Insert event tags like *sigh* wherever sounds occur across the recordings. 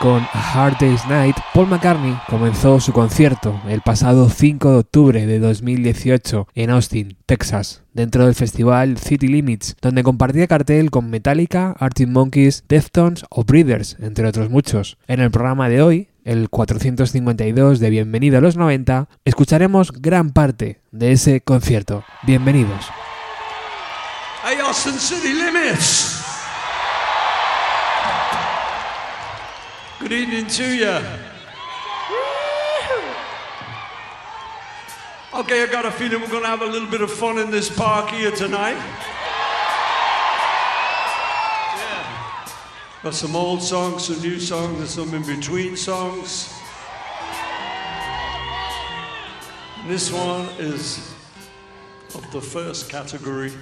con A Hard Day's Night, Paul McCartney comenzó su concierto el pasado 5 de octubre de 2018 en Austin, Texas, dentro del festival City Limits, donde compartía cartel con Metallica, Arctic Monkeys, Deftones o Breeders, entre otros muchos. En el programa de hoy, el 452 de Bienvenido a los 90, escucharemos gran parte de ese concierto. Bienvenidos. Hey, Austin City Limits. Good evening to you. Okay, I got a feeling we're going to have a little bit of fun in this park here tonight. Got some old songs, some new songs, and some in between songs. And this one is of the first category.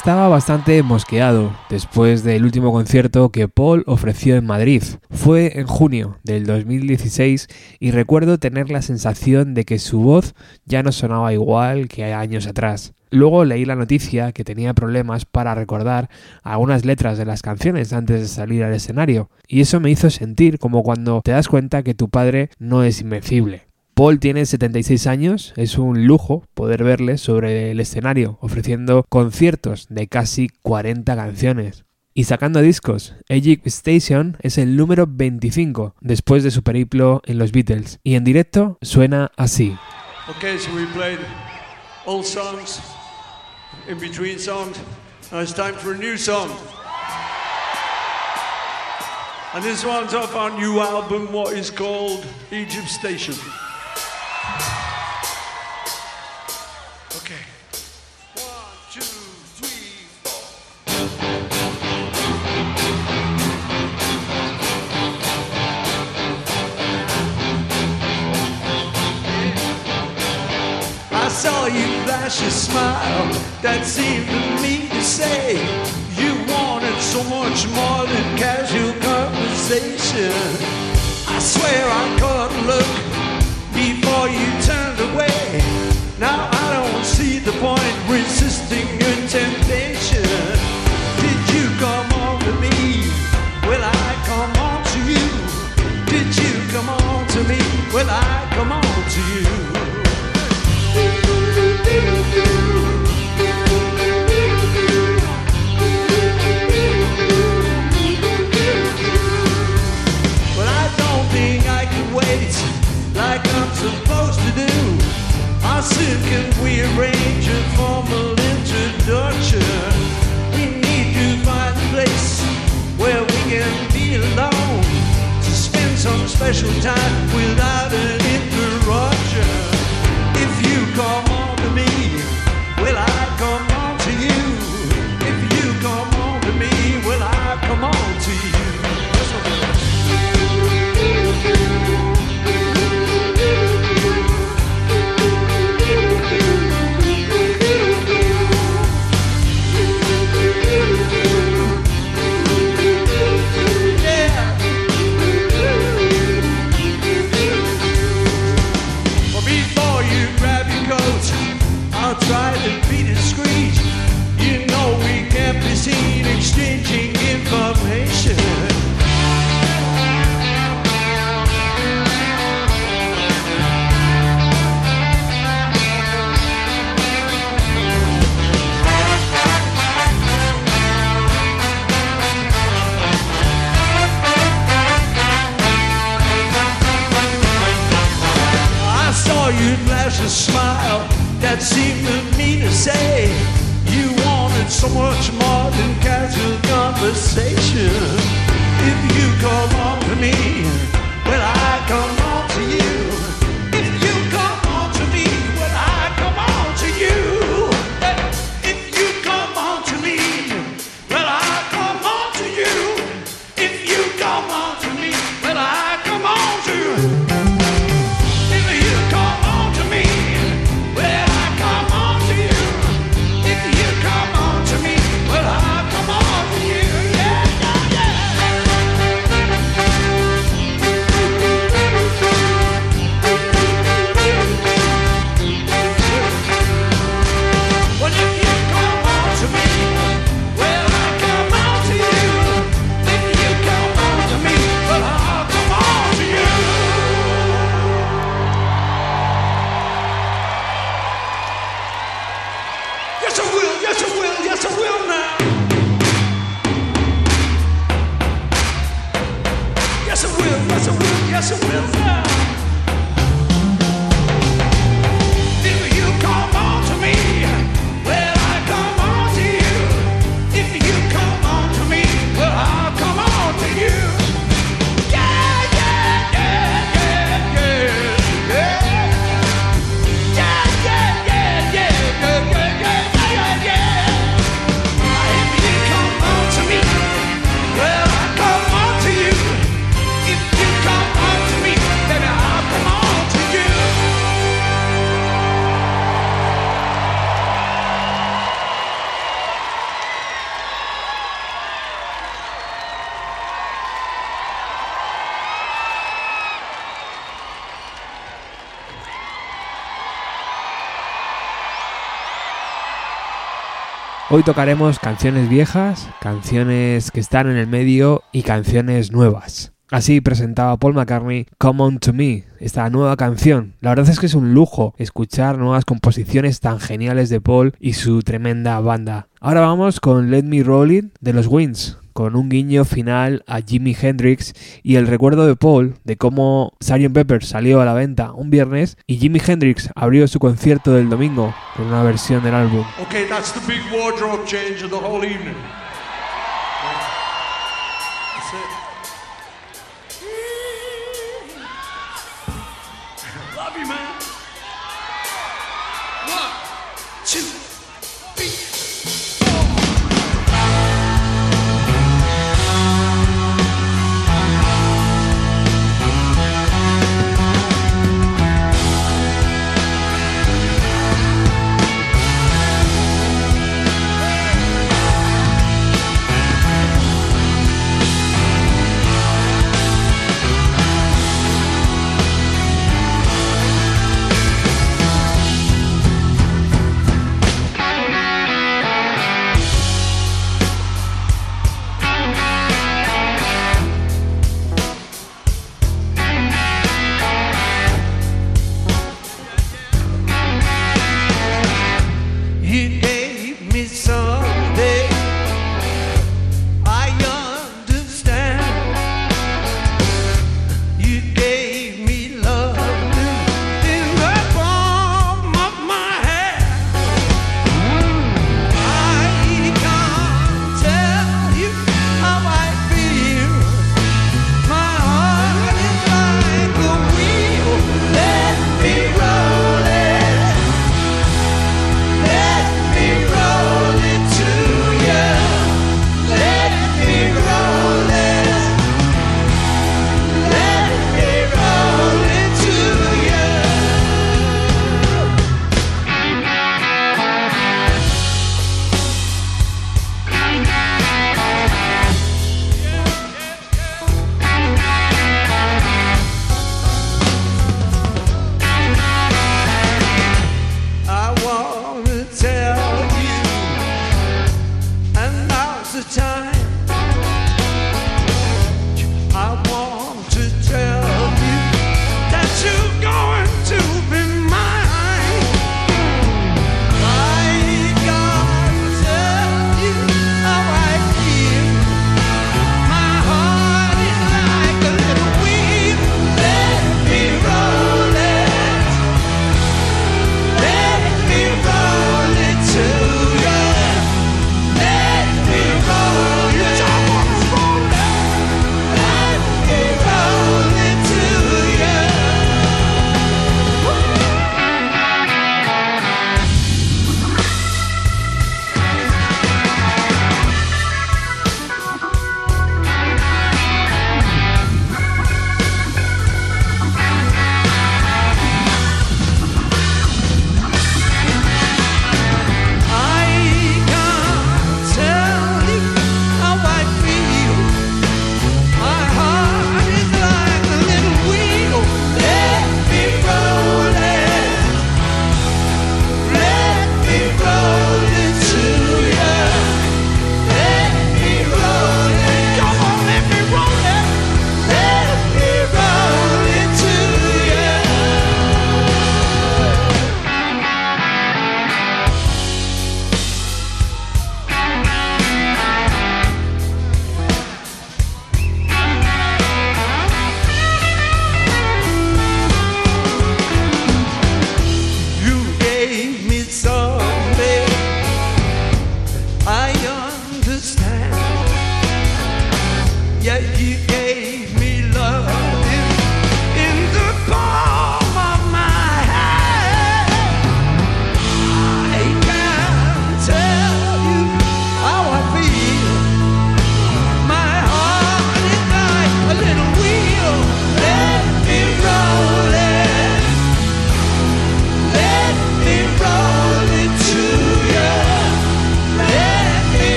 Estaba bastante mosqueado después del último concierto que Paul ofreció en Madrid. Fue en junio del 2016 y recuerdo tener la sensación de que su voz ya no sonaba igual que años atrás. Luego leí la noticia que tenía problemas para recordar algunas letras de las canciones antes de salir al escenario, y eso me hizo sentir como cuando te das cuenta que tu padre no es invencible. Paul tiene 76 años, es un lujo poder verle sobre el escenario ofreciendo conciertos de casi 40 canciones. Y sacando discos, Egypt Station es el número 25 después de su periplo en los Beatles y en directo suena así. Okay, so we played old songs, in between songs. Now it's time for a new song. And this one's off our new album, what is called Egypt Station. Saw you flash a smile. That seemed to me to say. You wanted so much more than casual conversation. I swear I a look before you turned away. Now I don't see the point resisting your temptation. Special time without an smile that seemed to me to say you wanted so much more than casual conversation. If you come on to me, will I come on to you? Hoy tocaremos canciones viejas, canciones que están en el medio y canciones nuevas. Así presentaba Paul McCartney Come On To Me, esta nueva canción. La verdad es que es un lujo escuchar nuevas composiciones tan geniales de Paul y su tremenda banda. Ahora vamos con Let Me Roll It de los Wings, con un guiño final a Jimi Hendrix y el recuerdo de Paul de cómo Sgt. Pepper salió a la venta un viernes y Jimi Hendrix abrió su concierto del domingo con una versión del álbum. Okay, that's the big wardrobe change of the whole evening. Love you, man. One, two,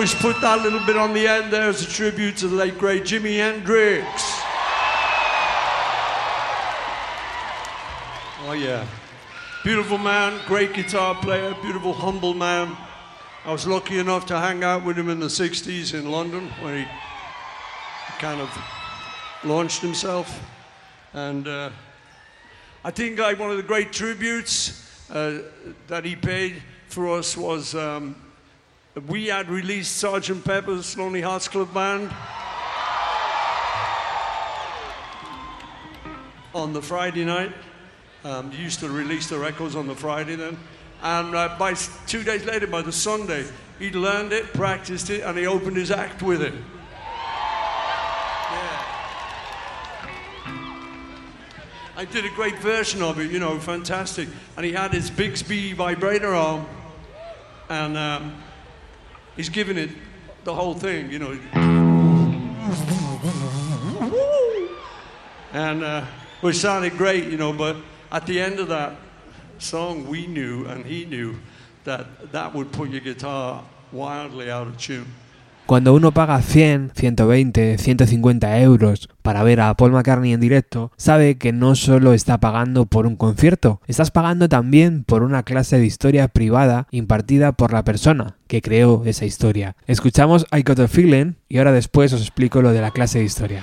always put that little bit on the end there as a tribute to the late great Jimi Hendrix. Oh yeah. Beautiful man, great guitar player, beautiful, humble man. I was lucky enough to hang out with him in the 60s in London where he kind of launched himself. And uh, I think like one of the great tributes uh, that he paid for us was um, we had released Sergeant Pepper's Lonely Hearts Club Band on the Friday night. Um, used to release the records on the Friday then. And uh, by two days later, by the Sunday, he'd learned it, practiced it, and he opened his act with it. I did a great version of it, you know, fantastic. And he had his Bigsby vibrator on, and um, he's giving it the whole thing, you know. And uh, which sounded great, you know, but at the end of that song, we knew and he knew that that would put your guitar wildly out of tune. Cuando uno paga 100, 120, 150 euros para ver a Paul McCartney en directo, sabe que no solo está pagando por un concierto, estás pagando también por una clase de historia privada impartida por la persona que creó esa historia. Escuchamos I Got a Feeling y ahora después os explico lo de la clase de historia.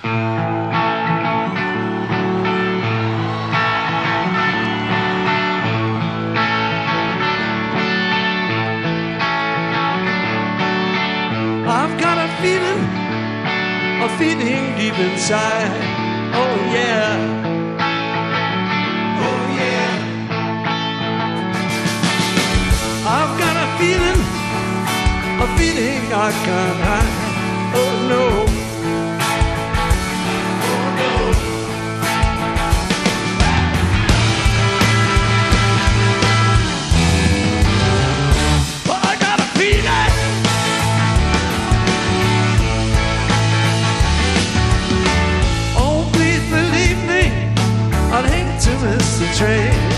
Feeling deep inside. Oh yeah. Oh yeah. I've got a feeling, a feeling I can't hide. Miss the train.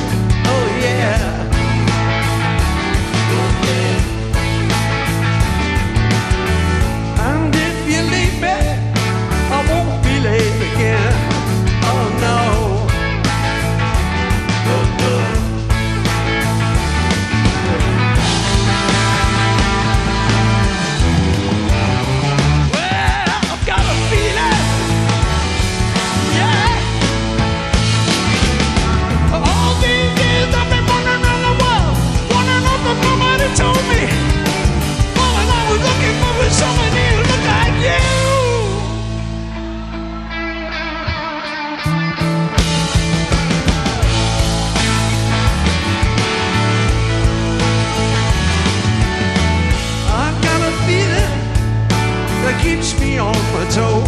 Me on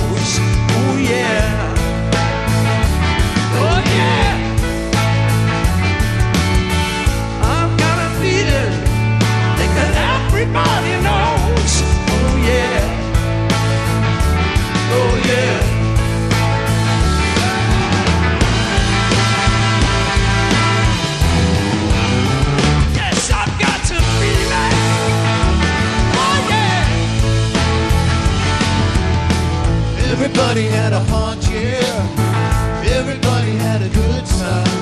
Everybody had a hard year. Everybody had a good time.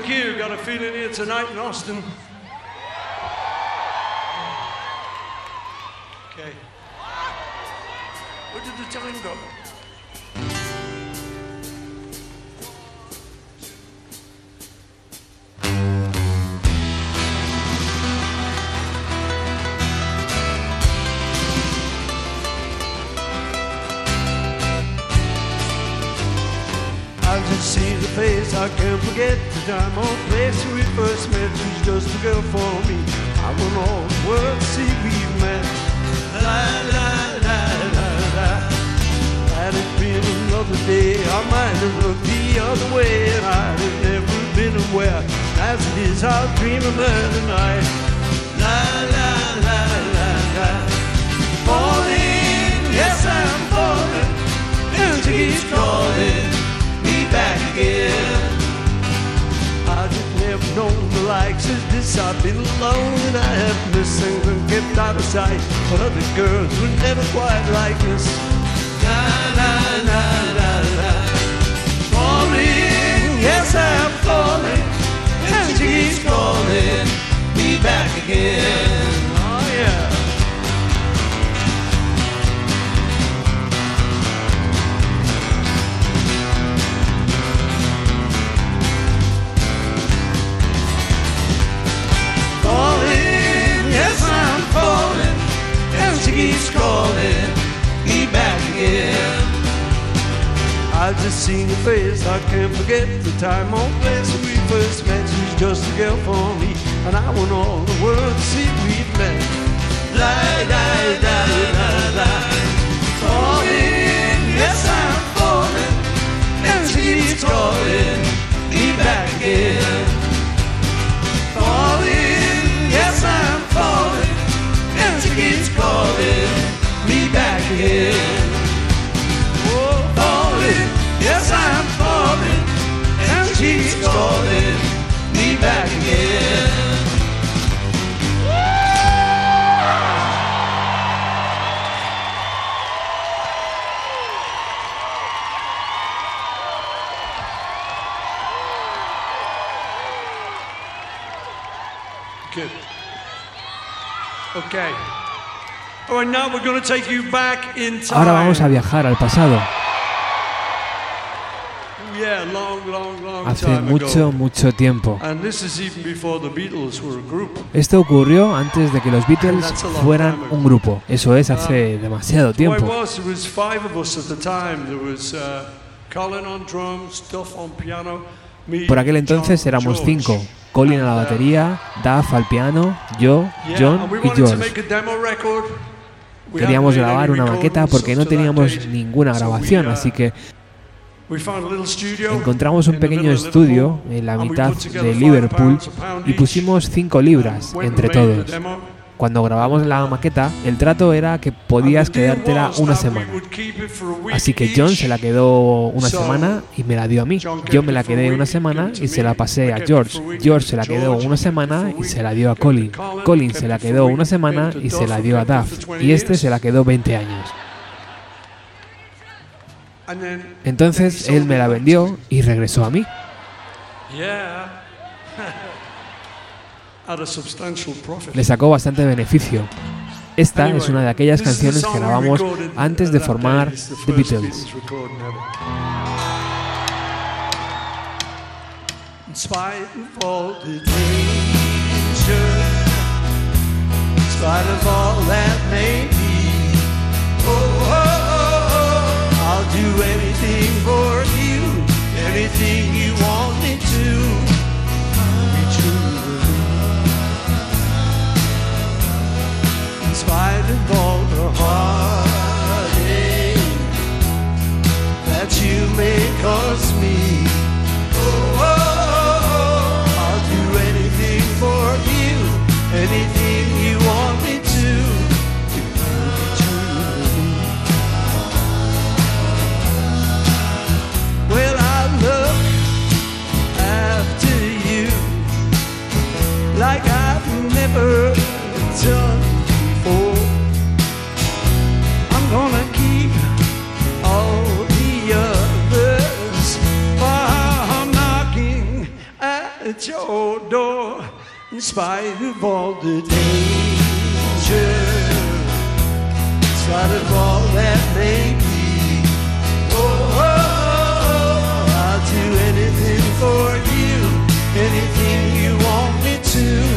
Thank you. Got a feeling here tonight in Austin. Okay. Where did the time go? Time or place we first met. She's just a girl for me. I want all the world see we've met. La la la la la. Had it been another day, I might have looked the other way, and I'd have never been aware. As it is, I'll dream of her tonight. Out of sight. But other girls were never quite like this. La la la la la. Falling, yes I'm falling, and she keeps calling me back again. Calling me back again. I just seen your face, I can't forget the time or place we first met. She's just a girl for me, and I want all the world to see we've met. La la la la la, falling, yes I'm falling, and she keeps calling me back again again. Oh, falling, yes I'm falling, and she keeps calling me back again. Ahora vamos a viajar al pasado. Hace mucho, mucho tiempo. Esto ocurrió antes de que los Beatles fueran un grupo. Eso es, hace demasiado tiempo. Por aquel entonces éramos cinco. Colin a la batería, Duff al piano, yo, John y George. Queríamos grabar una maqueta porque no teníamos ninguna grabación, así que Encontramos un pequeño estudio en la mitad de Liverpool y pusimos 5 libras entre todos. Cuando grabamos la maqueta, el trato era que podías quedártela una semana. Así que John se la quedó una semana y me la dio a mí. Yo me la quedé una semana y se la pasé a George. George se la quedó una semana y se la dio a Colin. Colin se la quedó una semana y se la dio a Duff. Y este se la quedó 20 años. Entonces él me la vendió y regresó a mí. *laughs* Le sacó bastante beneficio. Esta es una de aquellas canciones que grabamos antes de formar The Beatles. Of all the heartache at your door in spite of all the danger, in spite of all that may be. Oh, oh, oh, I'll do anything for you, anything you want me to.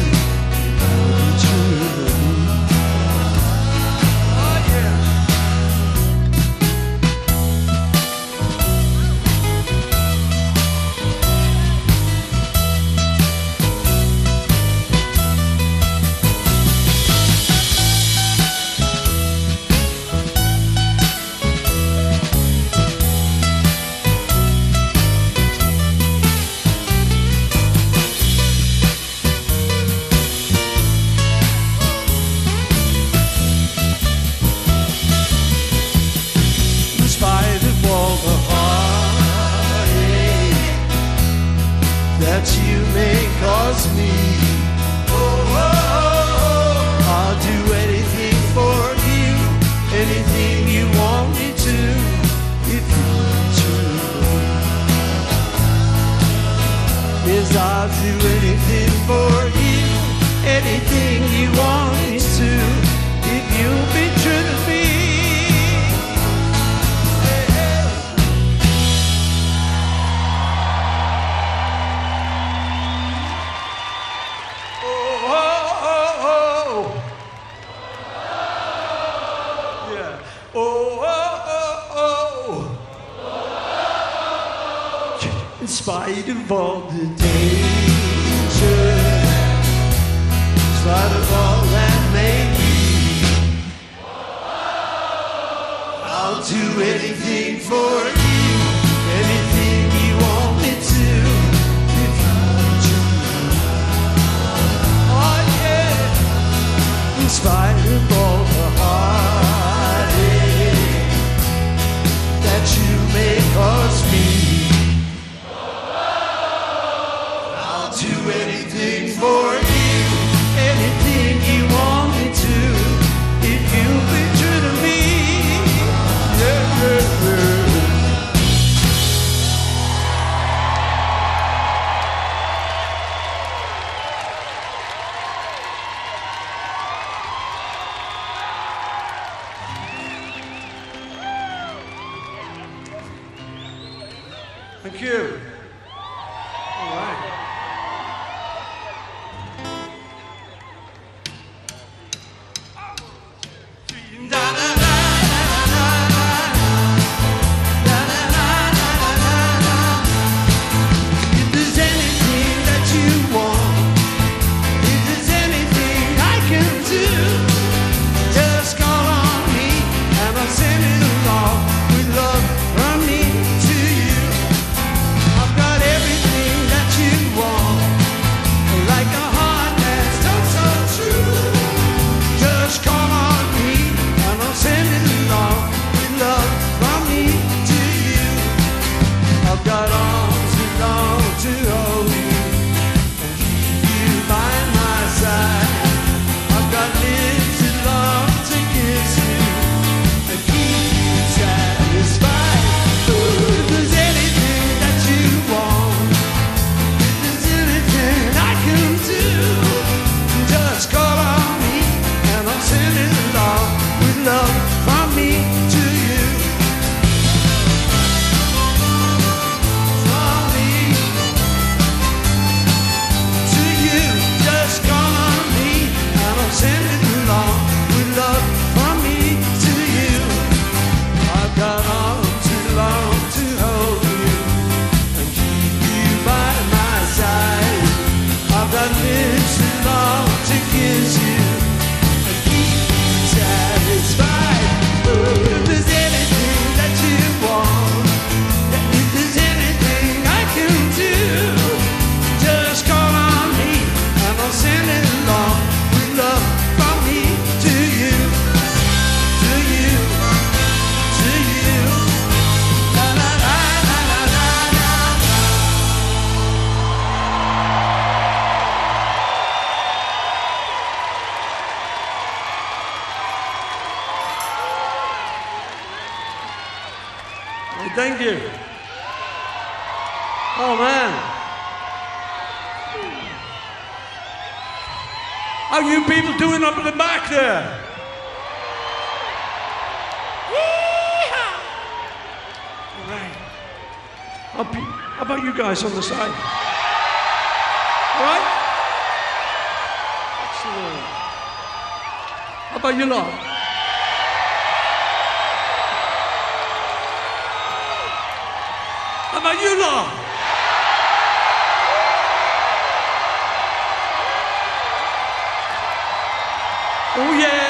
love. You people doing up at the back there? All right. How, pe- how about you guys on the side? Right? Excellent. How about you lot? How about you lot? Oh yeah.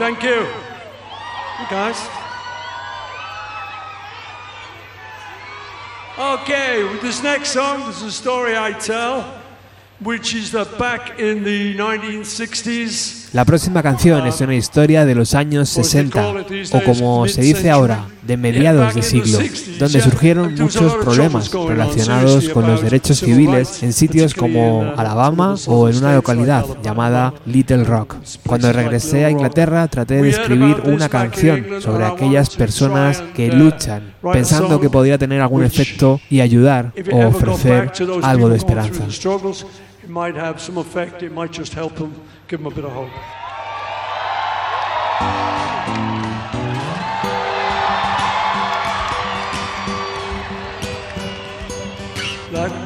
Thank you. You guys. Okay, with this next song, this is a story I tell, which is that back in the 1960s, La próxima canción es una historia de los años 60, o como se dice ahora, de mediados de siglo, donde surgieron muchos problemas relacionados con los derechos civiles en sitios como Alabama o en una localidad llamada Little Rock. Cuando regresé a Inglaterra traté de escribir una canción sobre aquellas personas que luchan, pensando que podía tener algún efecto y ayudar o ofrecer algo de esperanza.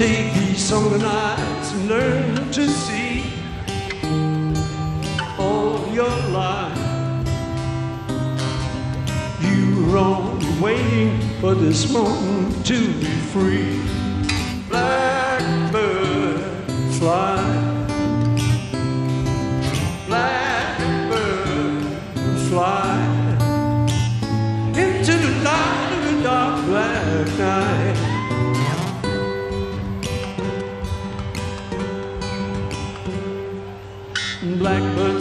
Take these summer nights and learn to see all your life. You were only waiting for this moment to be free. Blackbird fly.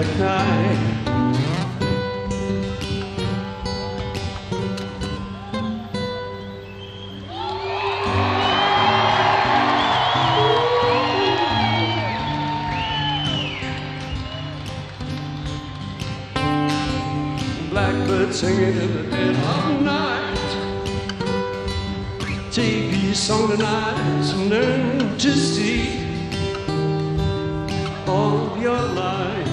Dark night. Blackbird singing in the dead of night. These song tonight and learn to see all your life.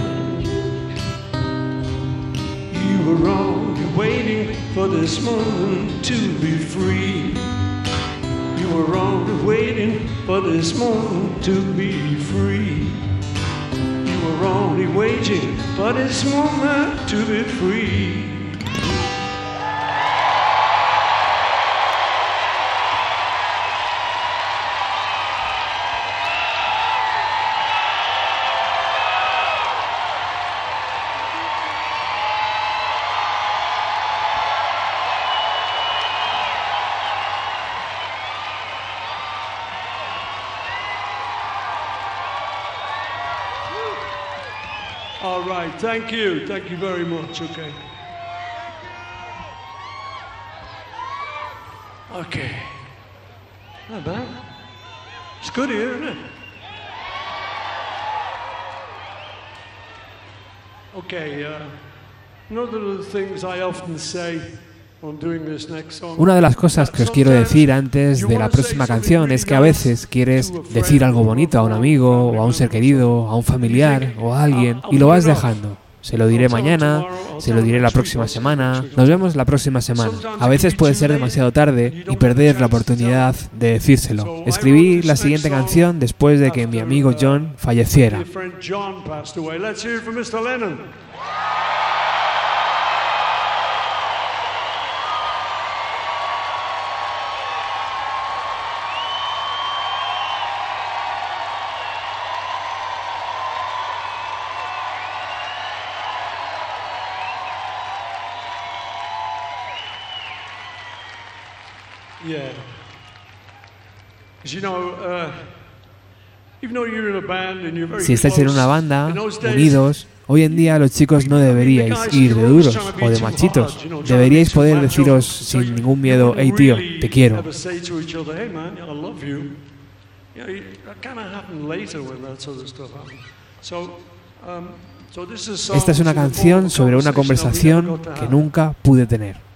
Were only waiting for this moment to be free. You were only waiting for this moment to be free. You were only waiting for this moment to be free. Thank you. Thank you very much. Okay. Okay. Not bad. It's good here, isn't it? Okay, uh, one of the things I often say Una de las cosas que os quiero decir antes de la próxima canción es que a veces quieres decir algo bonito a un amigo o a un ser querido, a un familiar o a alguien y lo vas dejando. Se lo diré mañana, se lo diré la próxima semana, nos vemos la próxima semana. A veces puede ser demasiado tarde y perder la oportunidad de decírselo. Escribí la siguiente canción después de que mi amigo John falleciera. Si estáis en una banda, unidos, hoy en día los chicos no deberíais ir de duros o de machitos. Deberíais poder deciros sin ningún miedo, hey tío, te quiero. Esta es una canción sobre una conversación que nunca pude tener.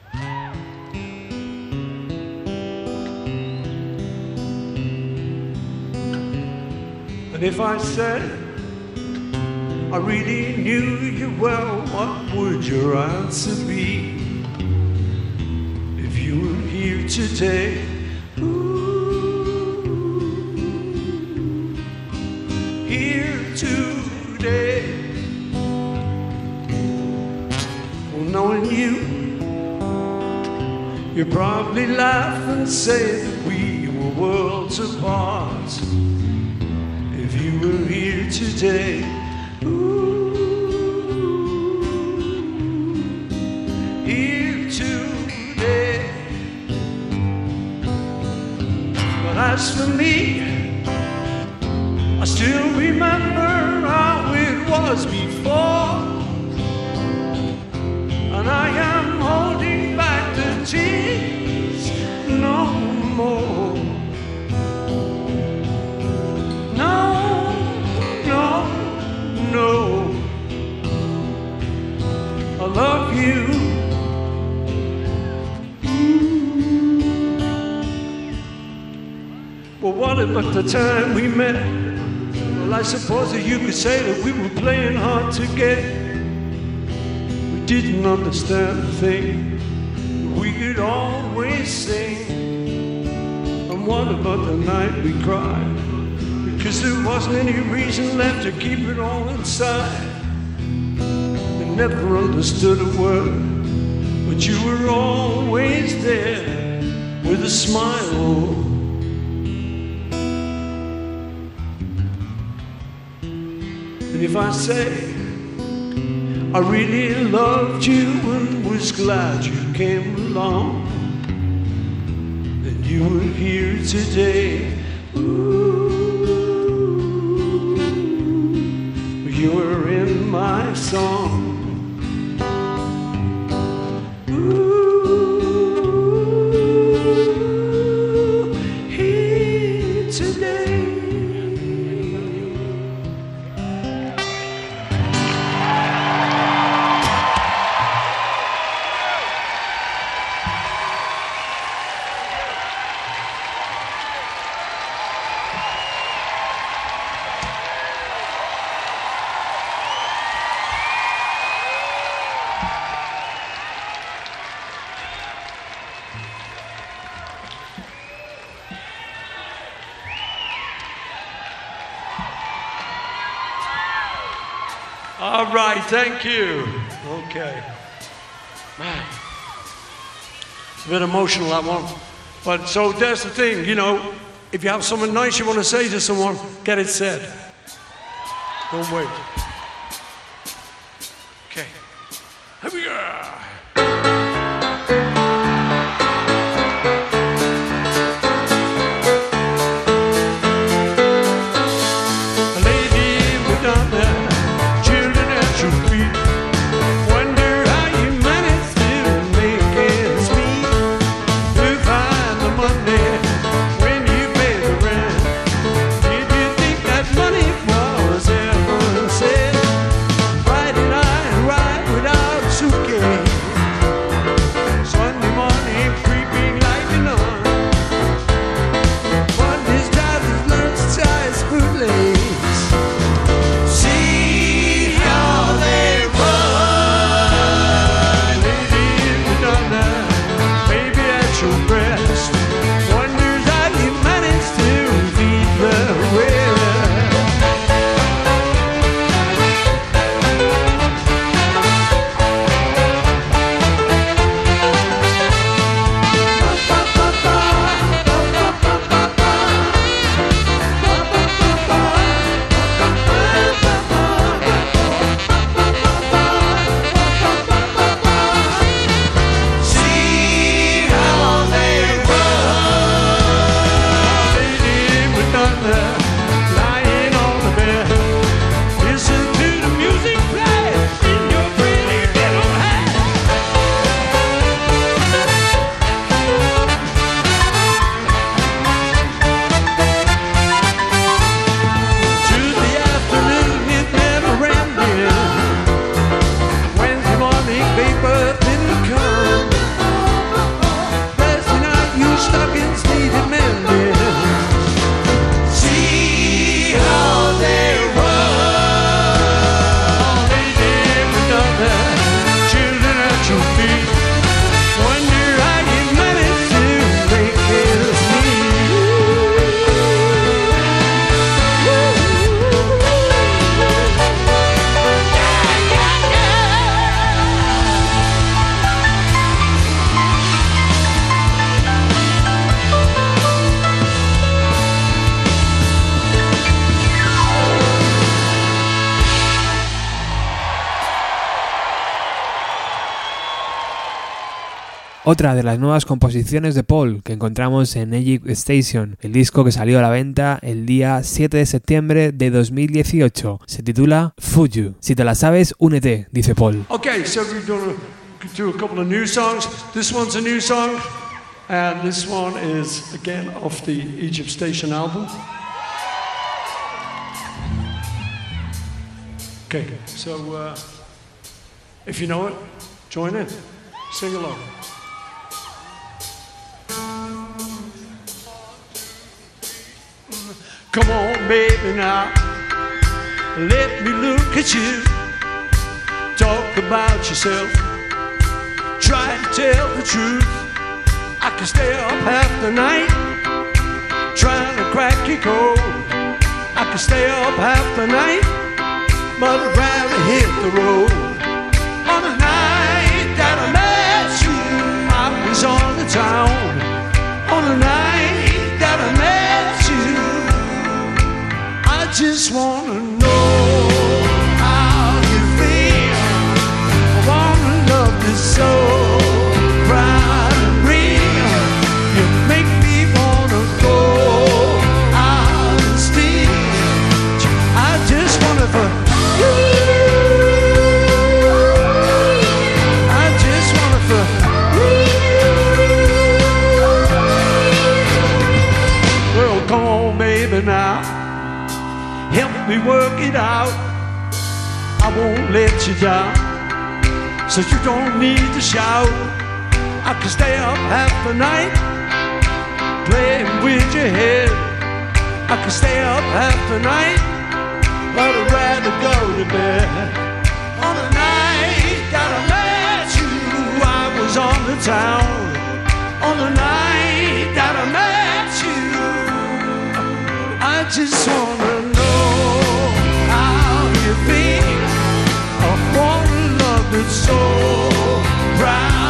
And if I said I really knew you well, what would your answer be? If you were here today, ooh, here today, well, knowing you, you'd probably laugh and say that we were worlds apart were here today. Ooh, here today. But as for me, I still remember how it was before. And I am holding Well, what about the time we met? Well, I suppose that you could say that we were playing hard to get. We didn't understand a thing. We could always sing. And what about the night we cried? Because there wasn't any reason left to keep it all inside. I never understood a word, but you were always there with a smile. If I say I really loved you and was glad you came along, then you were here today. Ooh, you were in my song. Ooh, Right, thank you. Okay. Man. It's a bit emotional, that one. But so that's the thing, you know, if you have something nice you want to say to someone, get it said. Don't wait. Otra de las nuevas composiciones de Paul que encontramos en Egypt Station, el disco que salió a la venta el día 7 de septiembre de 2018. Se titula Fuju. Si te la sabes, únete, dice Paul. Okay, so we're to do a couple of new songs. This one's a new song, and this one is again off the Egypt Station album. Okay, so uh, if you know it, join in, sing along. Come on, baby, now. Let me look at you. Talk about yourself. Try to tell the truth. I can stay up half the night trying to crack your code. I can stay up half the night, but I'd rather hit the road. On the night that I met you, I was on the town. On the night just wanna know how you feel. I wanna love you so let you down. So you don't need to shout. I can stay up half the night playing with your head. I can stay up half the night, but I'd rather go to bed. On the night that I met you, I was on the town. On the night that I met you, I just wanna know how you feel. I wanna love that's so proud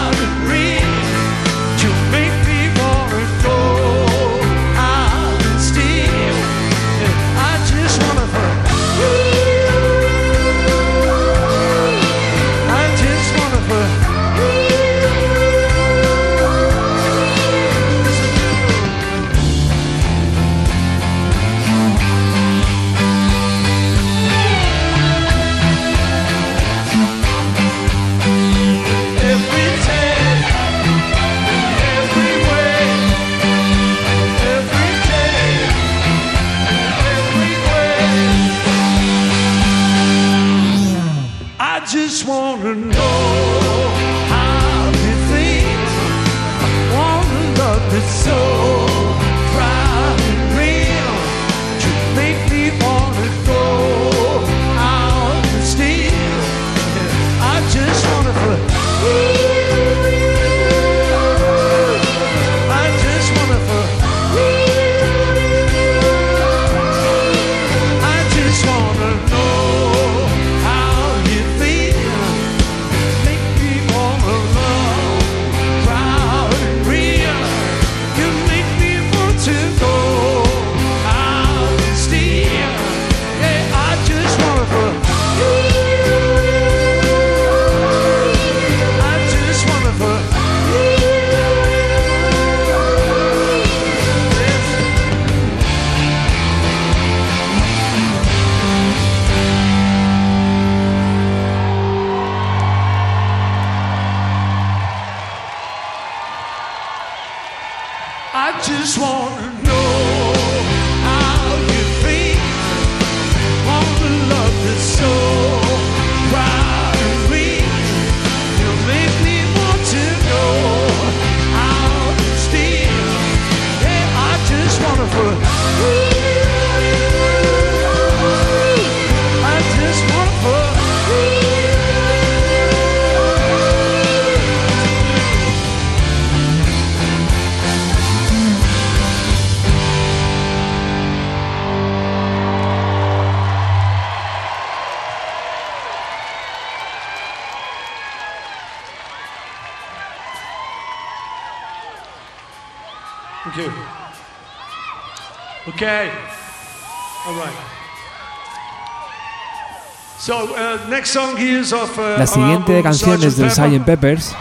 La siguiente canción es del Sgt. Peppers.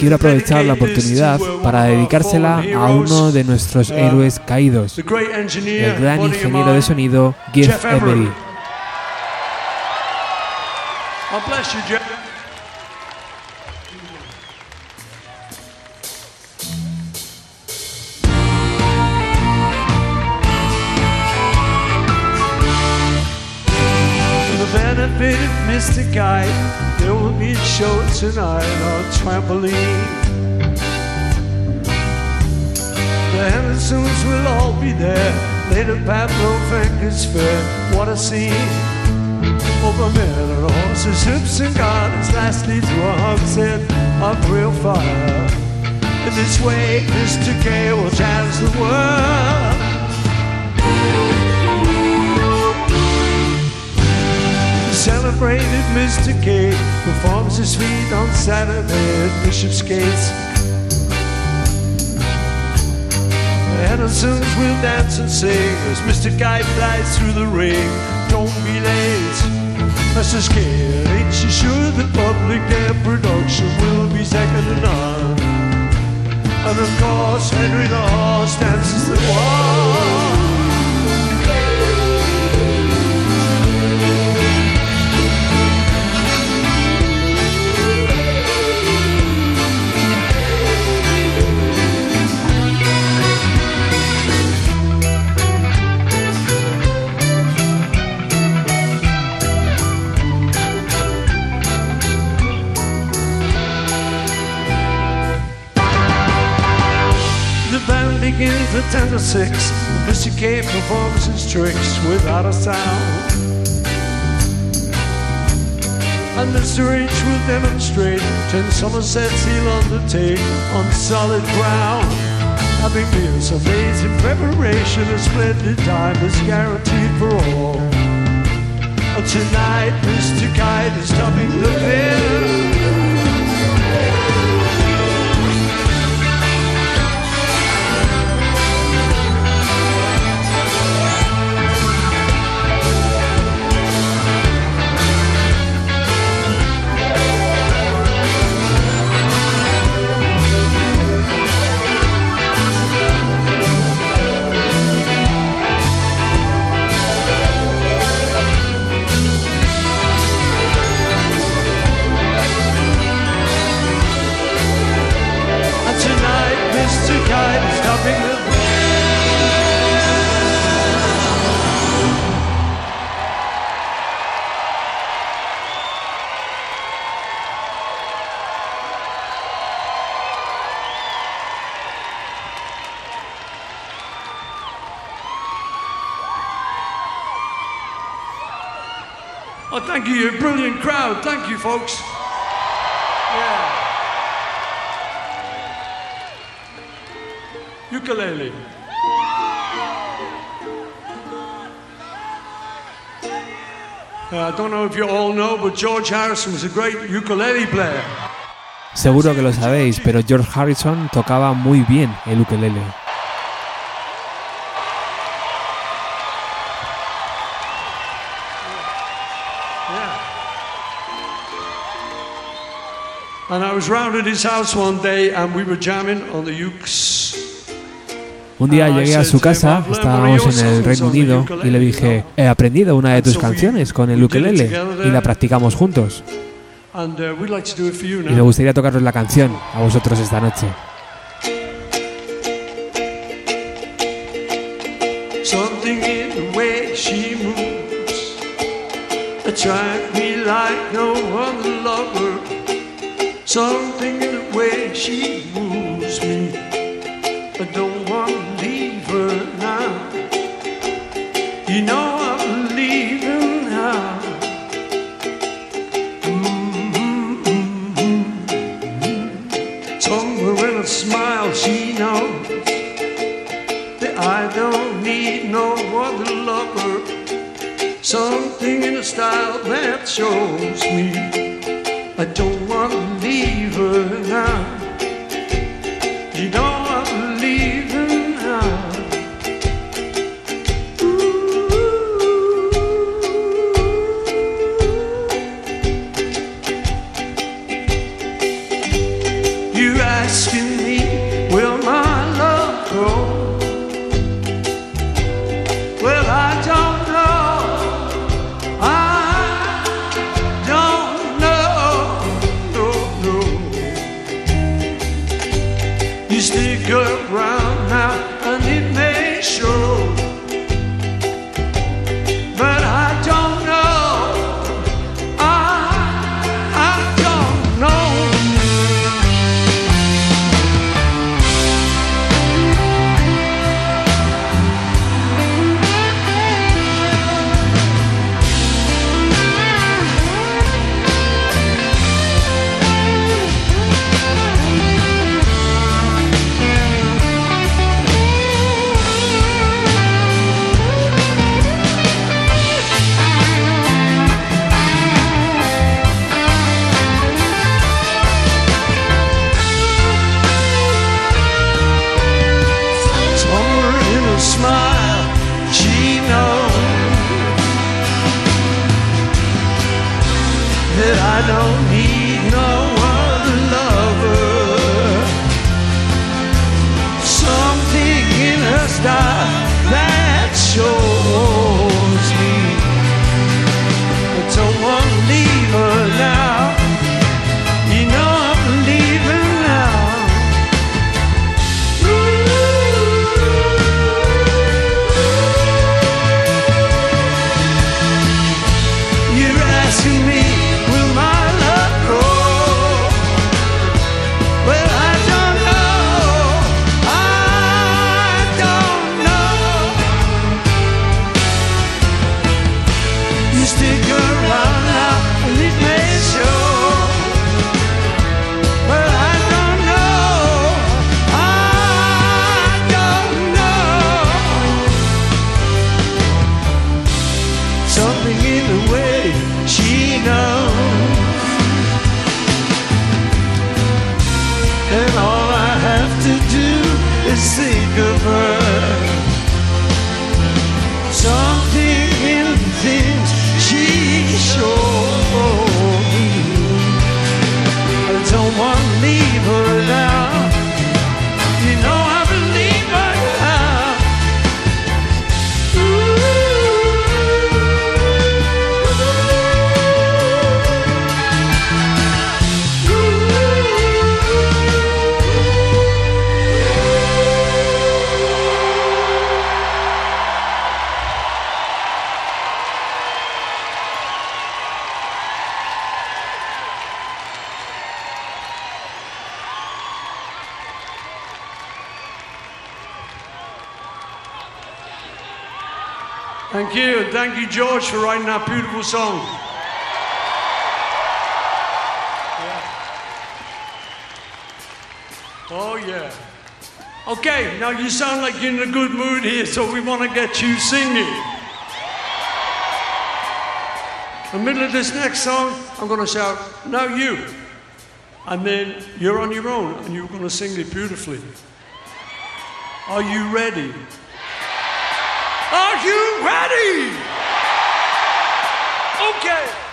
Quiero aprovechar la oportunidad para dedicársela a uno de nuestros héroes caídos, el gran ingeniero de sonido Jeff Emery. Tonight on trampoline. soon we'll all be there. Later, Pablo Franker's fair. What a scene. Over men and horses, hips and gardens, lastly to a hogshead of real fire. In this way, Mr. K will challenge the world. Celebrated Mr. K performs his feat on Saturday at Bishopsgate. Andersons will dance and sing as Mr. Guy flies through the ring. Don't be late, Mrs. K. Ain't you sure the public their production will be second to none? And of course, Henry at 10 to 6. Mr. K performs his tricks without a sound. And Mr. H will demonstrate 10 Somersets he'll undertake on solid ground. Having been some amazing preparation, a splendid time is guaranteed for all. Tonight, Mr. Kite is topping the bill. Folks. Yeah. Ukulele. Uh, George Harrison. Seguro que lo sabéis, pero George Harrison tocaba muy bien el ukelele. Un día llegué a su casa, estábamos en el Reino Unido, y le dije, he aprendido una de tus canciones con el ukelele y la practicamos juntos. Uh, Y me gustaría tocaros la canción a vosotros esta noche. Something in the way she moves attract me like no other lover. Something in the way she moves me. I don't want to leave her now. You know I'm leaving now. Mm-hmm, mm-hmm. Somewhere in a smile she knows that I don't need no other lover. Something in the style that shows me I don't George for writing that beautiful song. Yeah. Oh, yeah. Okay, now you sound like you're in a good mood here, so we want to get you singing. In the middle of this next song, I'm going to shout, Now you. And then you're on your own and you're going to sing it beautifully. Are you ready? Are you ready? Okay.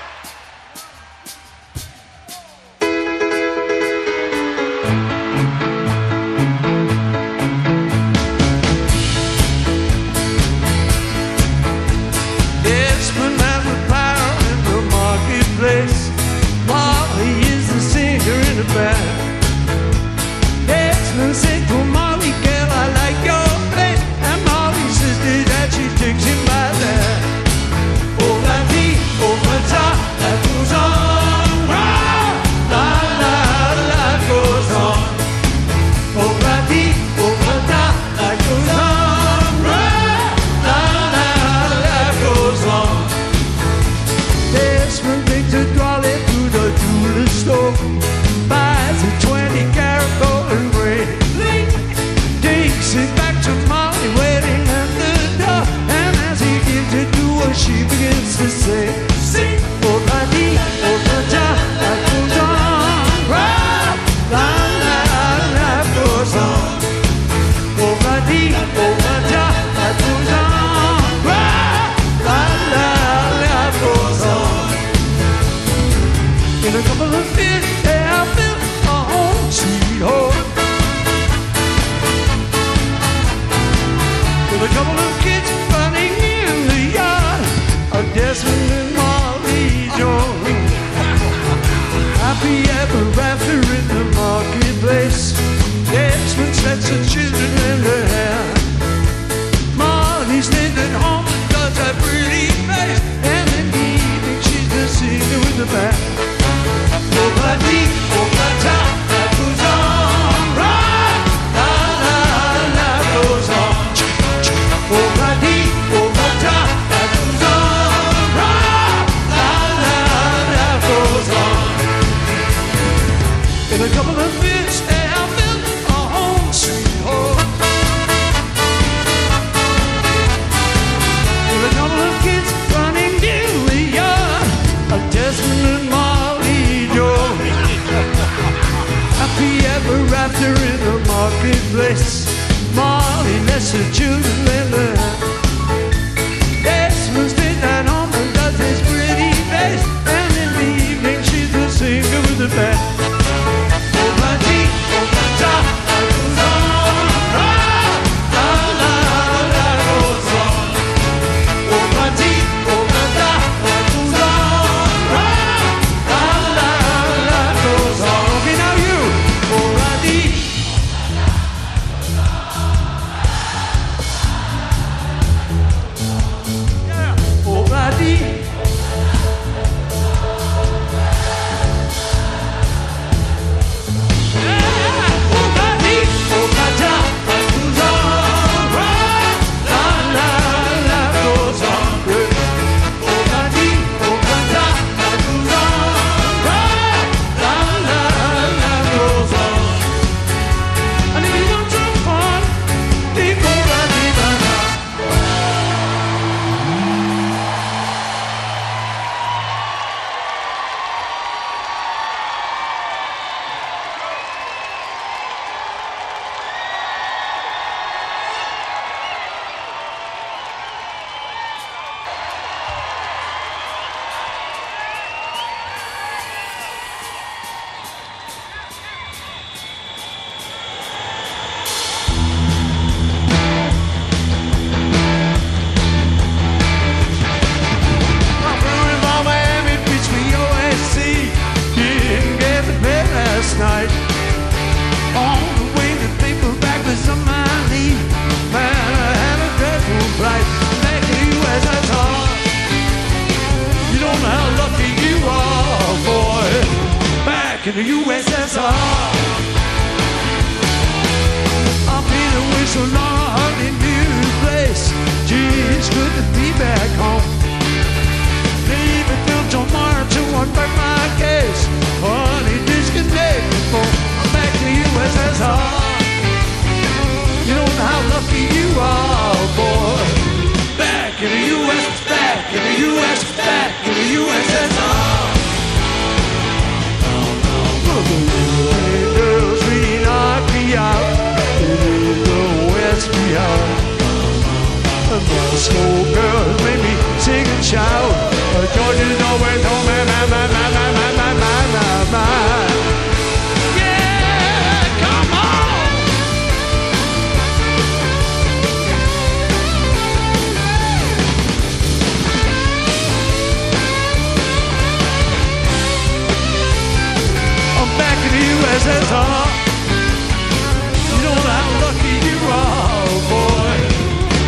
You know how lucky you are, boy.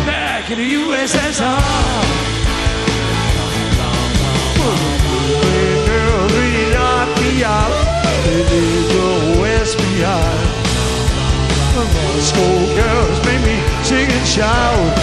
Back in the USSR. The West behind. Moscow girls make me sing and shout.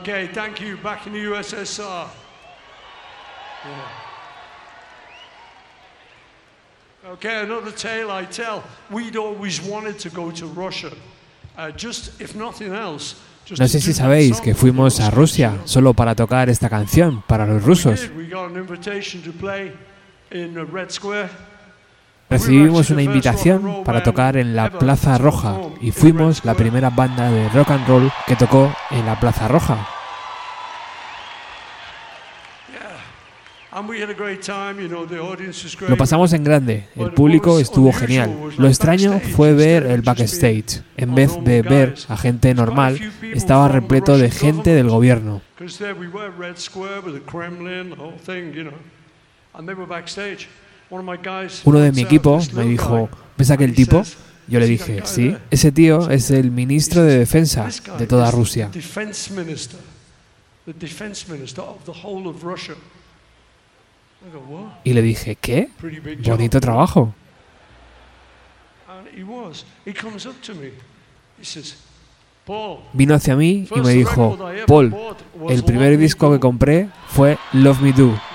Okay, thank you. Back in the USSR. Yeah. Okay, another tale I tell. We'd always wanted to go to Russia. Uh, just, if nothing else, No to sé si sabéis que the fuimos a Rusia solo para tocar esta canción para los We rusos. Recibimos una invitación para tocar en la Plaza Roja y fuimos la primera banda de rock and roll que tocó en la Plaza Roja. Lo pasamos en grande, el público estuvo genial. Lo extraño fue ver el backstage. En vez de ver a gente normal, estaba repleto de gente del gobierno uno de mi equipo me dijo, ¿ves aquel tipo? Yo le dije, sí, ese tío es el ministro de Defensa de toda Rusia. Y le dije, ¿qué? Bonito trabajo. Vino hacia mí y me dijo, Paul, el primer disco que compré fue Love Me Do.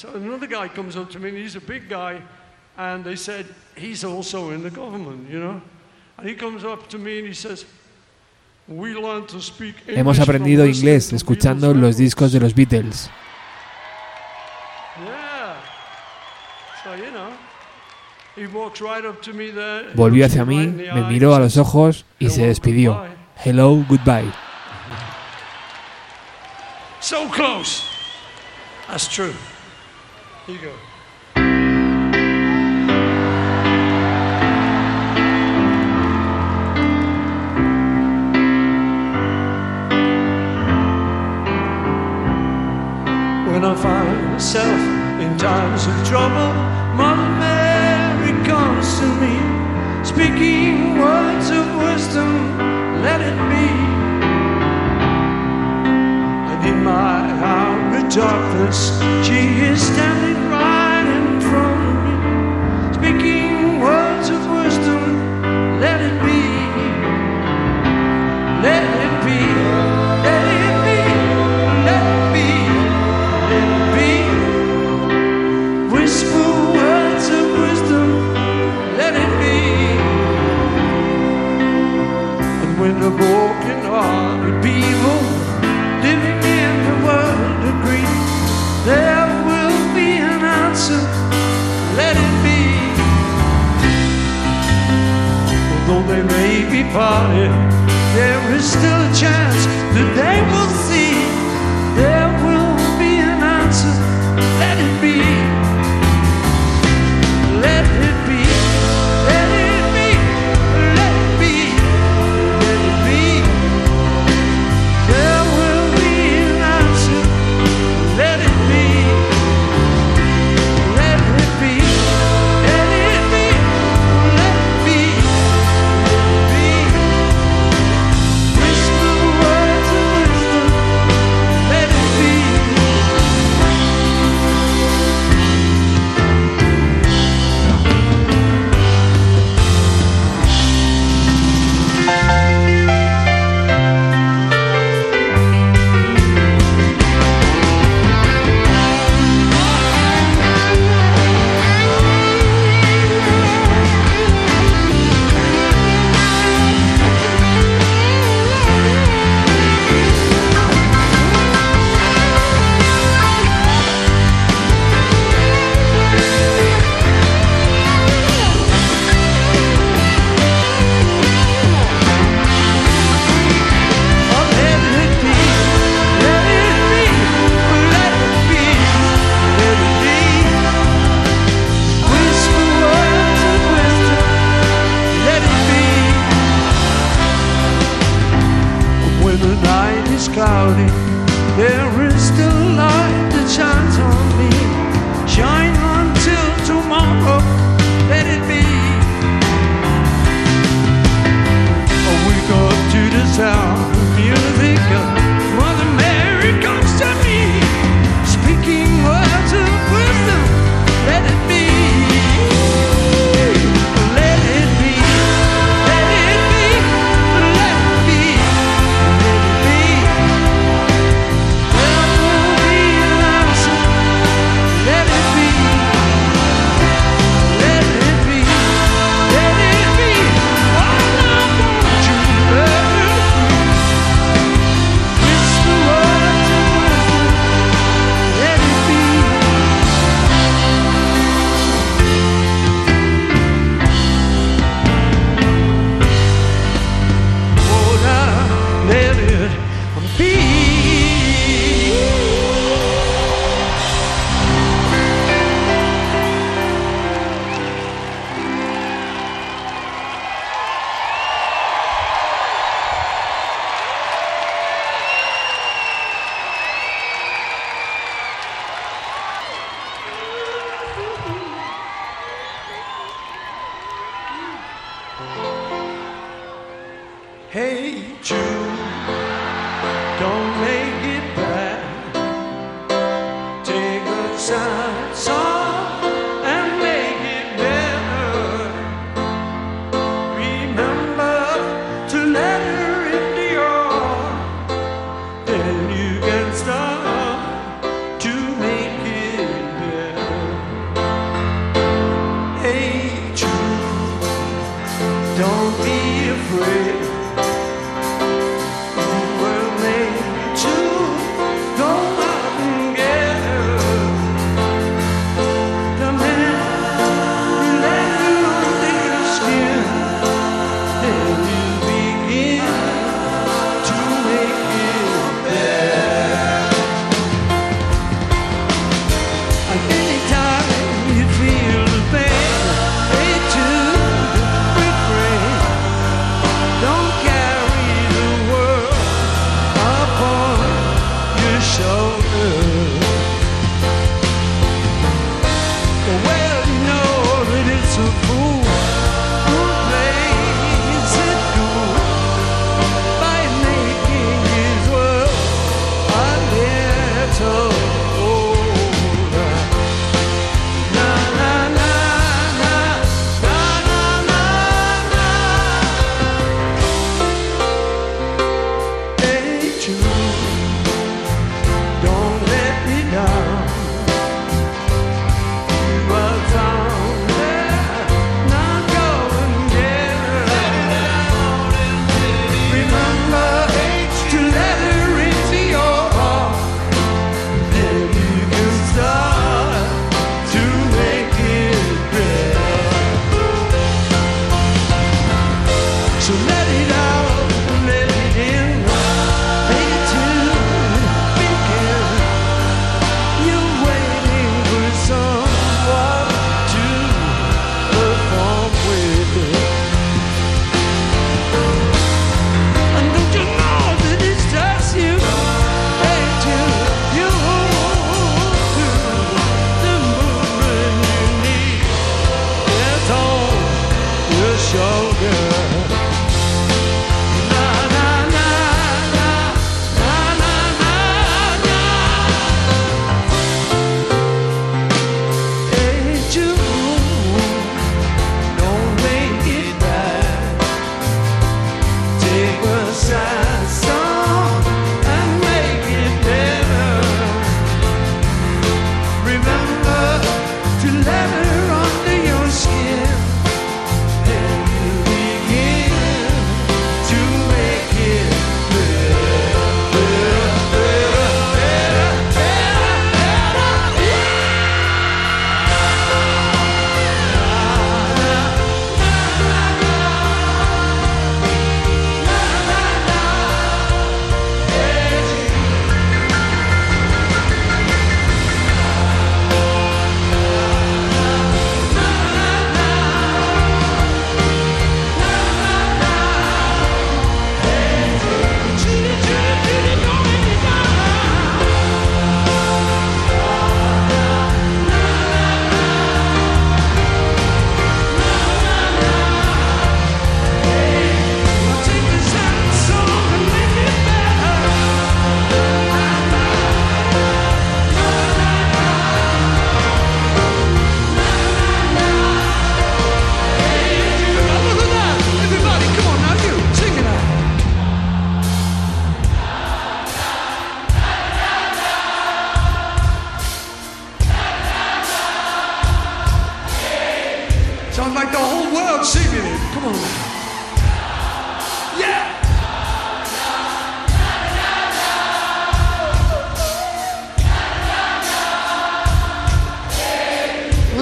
So another guy comes up to me, and he's a big guy, and they said he's also in the government, you know. And he comes up to me and he says, "We learned to speak English Hemos aprendido inglés escuchando los records." discos de los Beatles. Yeah. So you know, he walks right up to me there. he Volvió hacia mí, me miró a los ojos y se "Hello, despidió. goodbye." Hello, goodbye. *laughs* So close. That's true. Here you go. When I find myself in times of trouble, Mother Mary comes to me, speaking words of wisdom, let it be. And in my of darkness, she is standing right in front of me, speaking words of wisdom, let it be. Let it be, let it be, let it be, let it be. Whisper words of wisdom, let it be. And when a broken heart people living They may be parted, there is still a chance. That they will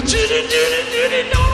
Well, Judy, Judy, Judy,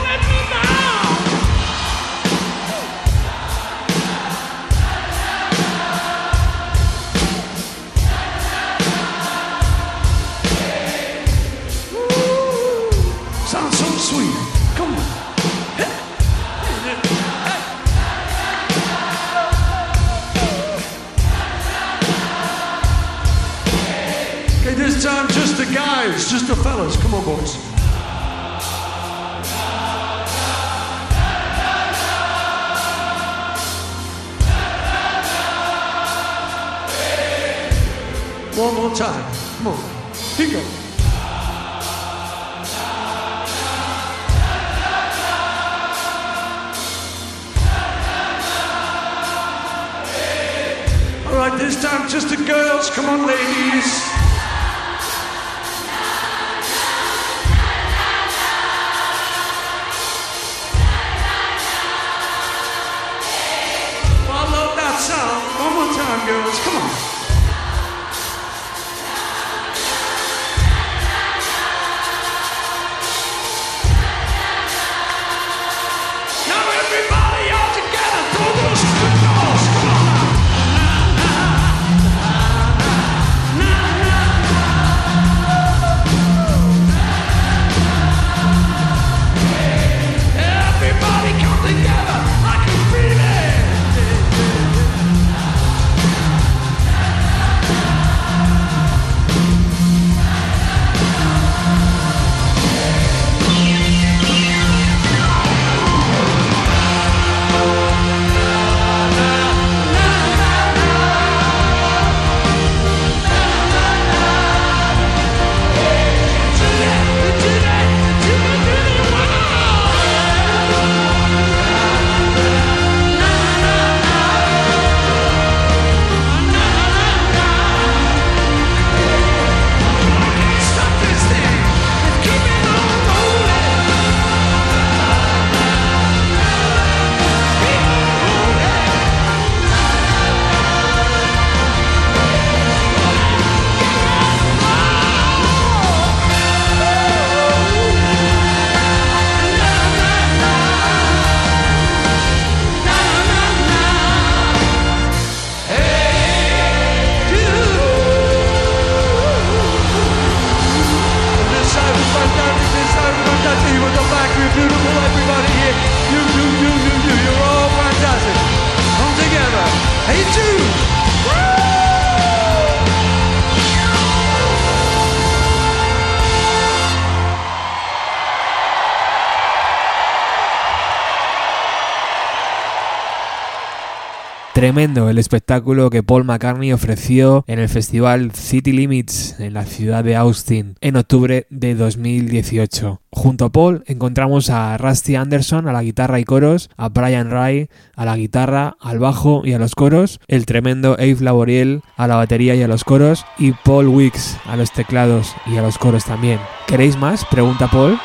El espectáculo que Paul McCartney ofreció en el festival City Limits en la ciudad de Austin en octubre de 2018. Junto a Paul encontramos a Rusty Anderson a la guitarra y coros, a Brian Ray a la guitarra, al bajo y a los coros, el tremendo Abe Laboriel a la batería y a los coros y Paul Wicks a los teclados y a los coros también. ¿Queréis más? Pregunta Paul.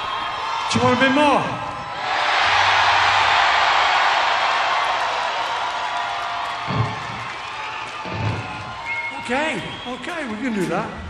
Okay, okay, we can do that.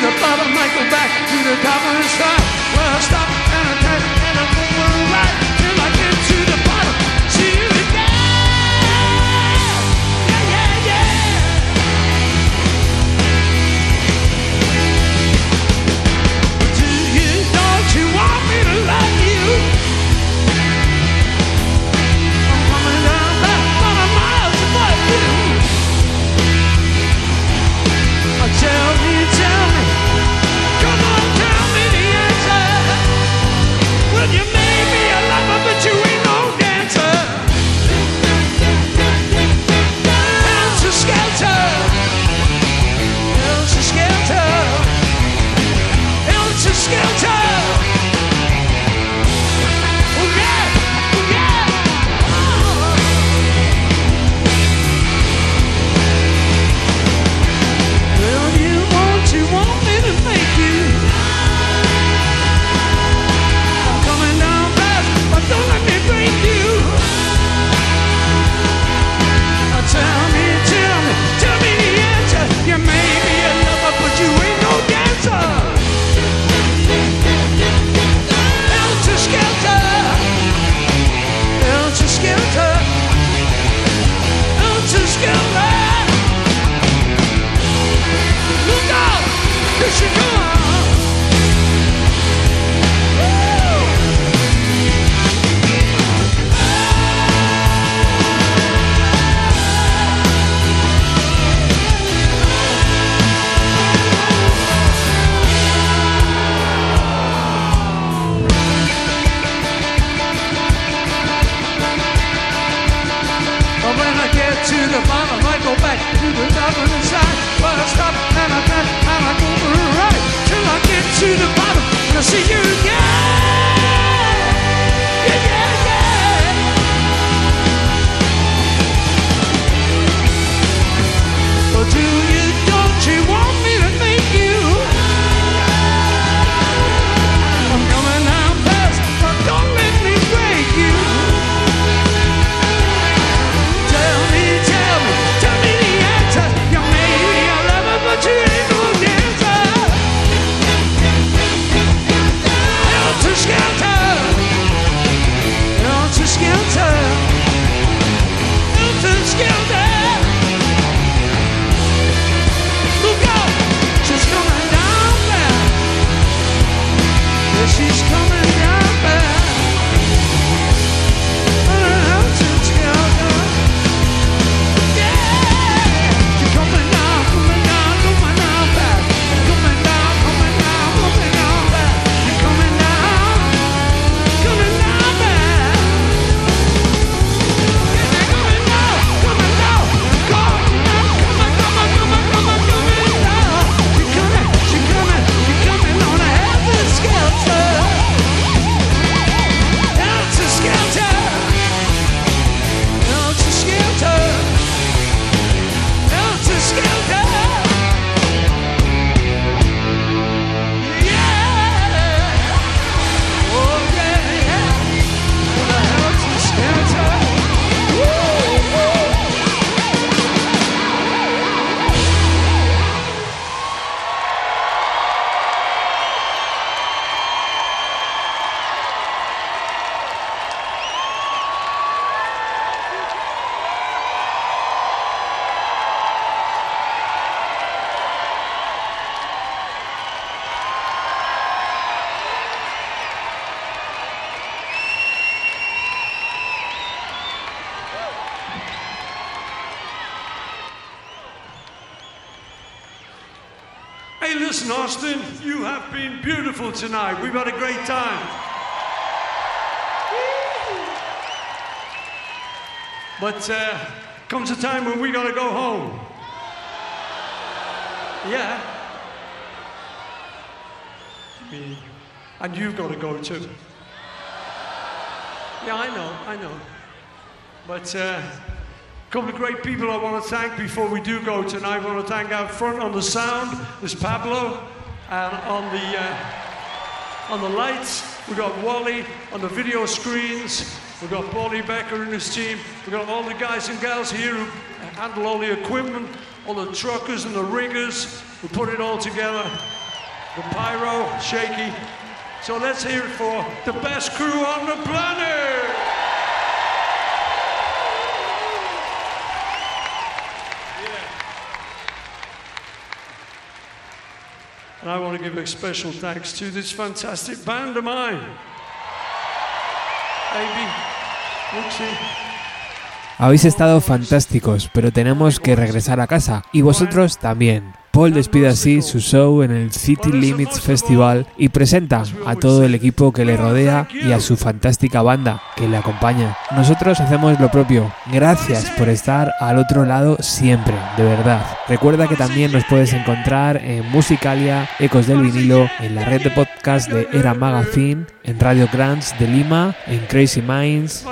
the bottom, go back to the top of the Well, Hey, listen, Austin, you have been beautiful tonight. We've had a great time. But uh, comes a time when we gotta go home. Yeah. Me. And you've got to go too. Yeah, I know, I know. But uh, couple of great people I want to thank before we do go tonight. I want to thank out front on the sound, there's Pablo, and on the uh, on the lights, we got Wally on the video screens. We've got Paulie Becker and his team. We've got all the guys and gals here who handle all the equipment, all the truckers and the riggers who put it all together. The pyro, shaky. So let's hear it for the best crew on the planet. I want to give a special thanks to this fantastic band of mine. Habéis estado fantásticos, pero tenemos que regresar a casa. Y vosotros también. Paul despide así su show en el City Limits Festival y presenta a todo el equipo que le rodea y a su fantástica banda que le acompaña. Nosotros hacemos lo propio. Gracias por estar al otro lado siempre, de verdad. Recuerda que también nos puedes encontrar en Musicalia, Ecos del Vinilo, en la red de podcast de Era Magazine, en Radio Grants de Lima, en Crazy Minds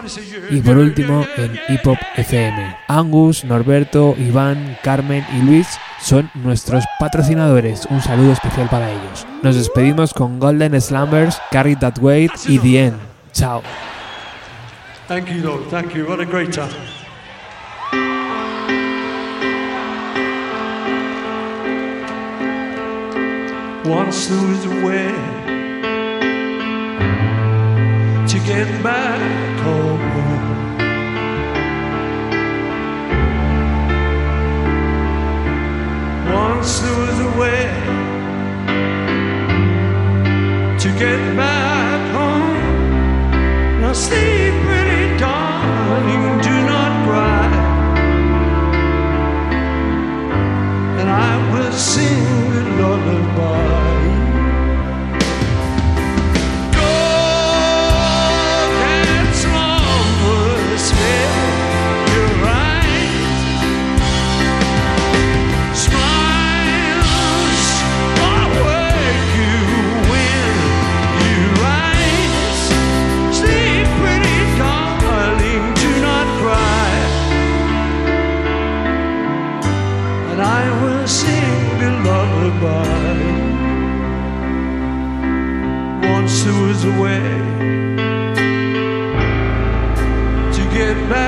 y por último en Hip Hop FM. Angus, Norberto, Iván, Carmen y Luis son nuestros patrocinadores. Un saludo especial para ellos. Nos despedimos con Golden Slumbers, Carry That Weight y The End. Chao. Thank you. Thank you. What a great time. A. there way to get back home. Now sleep, pretty darling, do not cry. And I will sing a lullaby. Once there was a way to get back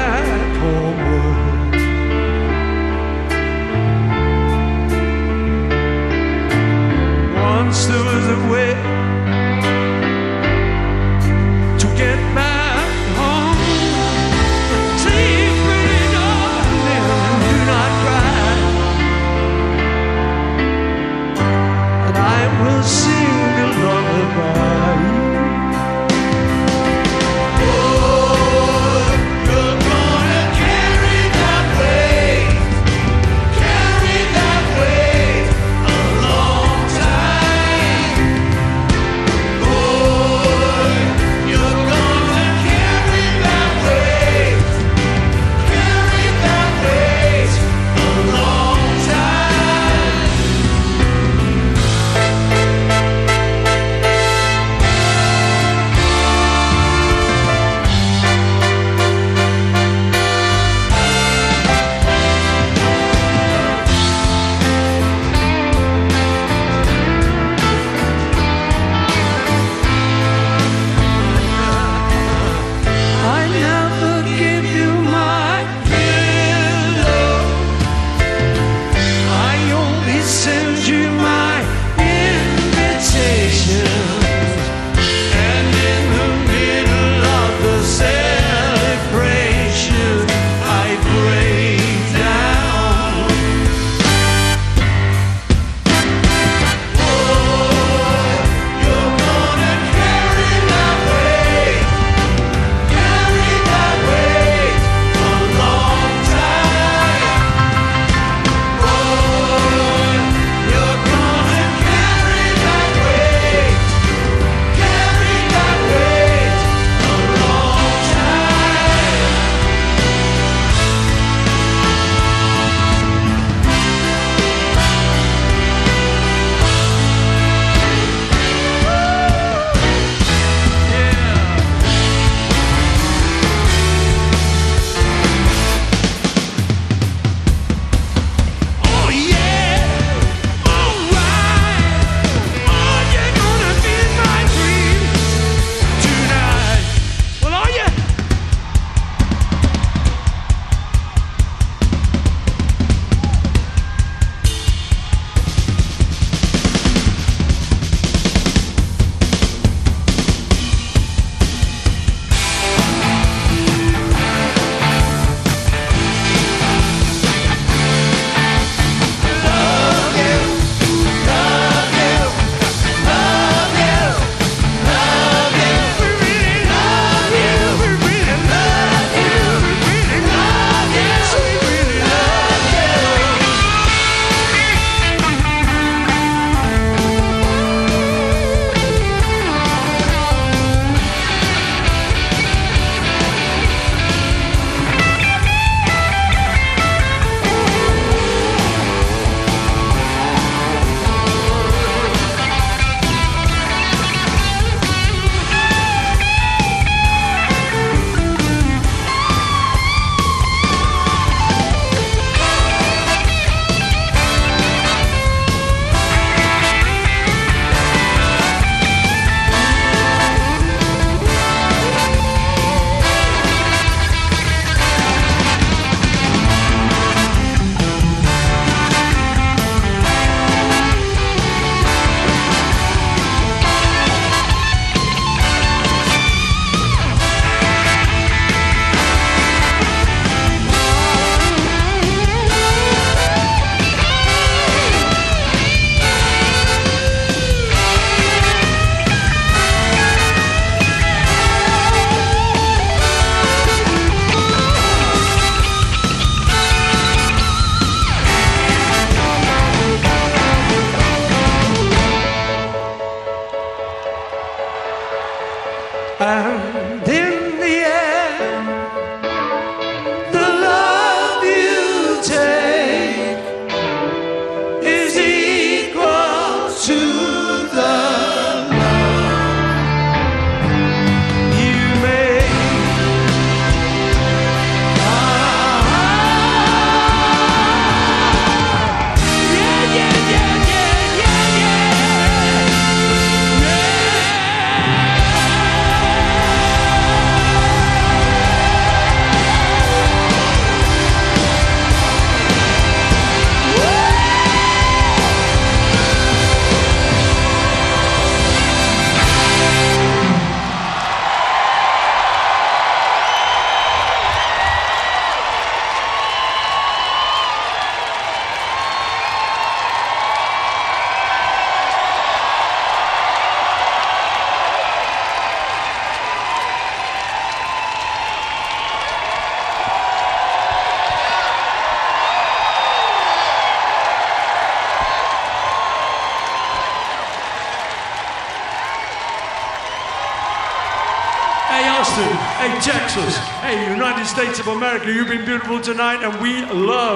You've been beautiful tonight and we love